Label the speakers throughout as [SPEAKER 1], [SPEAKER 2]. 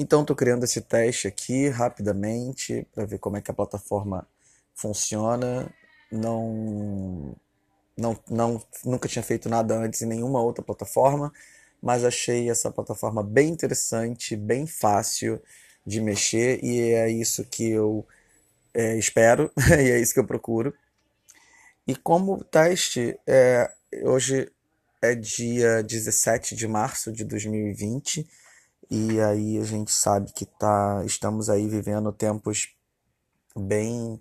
[SPEAKER 1] Então estou criando esse teste aqui rapidamente para ver como é que a plataforma funciona. Não, não, não, nunca tinha feito nada antes em nenhuma outra plataforma, mas achei essa plataforma bem interessante, bem fácil de mexer e é isso que eu é, espero e é isso que eu procuro. E como teste, é, hoje é dia 17 de março de 2020 e aí a gente sabe que tá, estamos aí vivendo tempos bem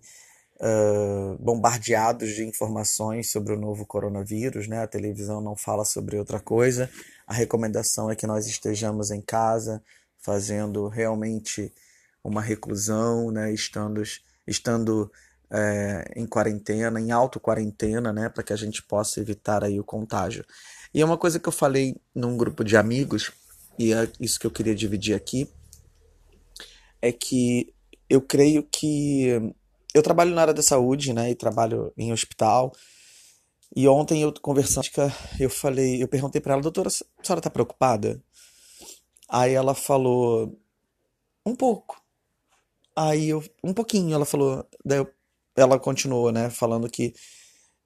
[SPEAKER 1] uh, bombardeados de informações sobre o novo coronavírus, né? A televisão não fala sobre outra coisa. A recomendação é que nós estejamos em casa, fazendo realmente uma reclusão, né? Estando, estando é, em quarentena, em auto-quarentena, né? Para que a gente possa evitar aí o contágio. E é uma coisa que eu falei num grupo de amigos, e é isso que eu queria dividir aqui, é que eu creio que eu trabalho na área da saúde, né, e trabalho em hospital. E ontem eu conversando, eu falei, eu perguntei para ela, doutora, a senhora tá preocupada? Aí ela falou, um pouco. Aí eu, um pouquinho, ela falou, daí eu, ela continuou, né, falando que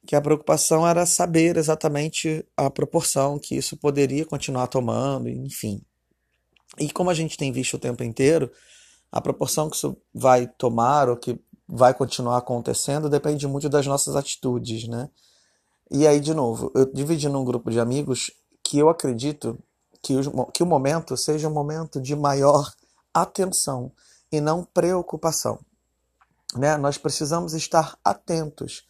[SPEAKER 1] que a preocupação era saber exatamente a proporção que isso poderia continuar tomando, enfim. E como a gente tem visto o tempo inteiro, a proporção que isso vai tomar ou que vai continuar acontecendo depende muito das nossas atitudes, né? E aí, de novo, eu dividi num grupo de amigos que eu acredito que, o que o momento seja um momento de maior atenção e não preocupação. Né? Nós precisamos estar atentos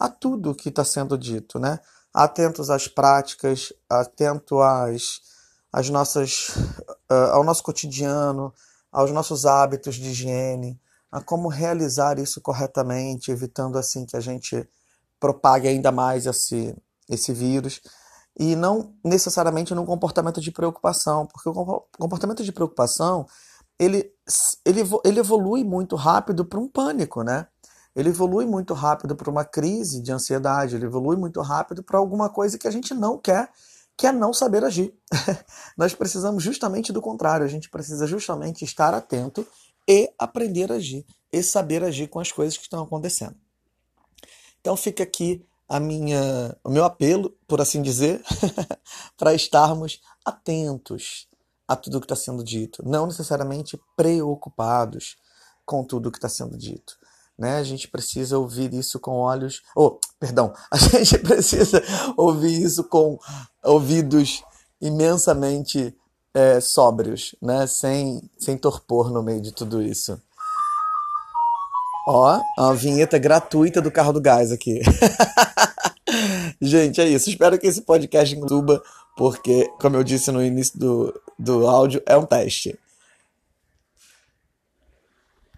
[SPEAKER 1] a tudo que está sendo dito, né? Atentos às práticas, atento às, às nossas, uh, ao nosso cotidiano, aos nossos hábitos de higiene, a como realizar isso corretamente, evitando assim que a gente propague ainda mais esse, esse vírus e não necessariamente num comportamento de preocupação, porque o comportamento de preocupação ele, ele, ele evolui muito rápido para um pânico, né? Ele evolui muito rápido para uma crise de ansiedade, ele evolui muito rápido para alguma coisa que a gente não quer, que é não saber agir. Nós precisamos justamente do contrário, a gente precisa justamente estar atento e aprender a agir e saber agir com as coisas que estão acontecendo. Então fica aqui a minha, o meu apelo, por assim dizer, para estarmos atentos a tudo que está sendo dito, não necessariamente preocupados com tudo que está sendo dito. Né? A gente precisa ouvir isso com olhos, oh, perdão, a gente precisa ouvir isso com ouvidos imensamente é, sóbrios, né? Sem, sem torpor no meio de tudo isso. Ó, a vinheta gratuita do carro do gás aqui. Gente, é isso. Espero que esse podcast suba, porque, como eu disse no início do, do áudio, é um teste.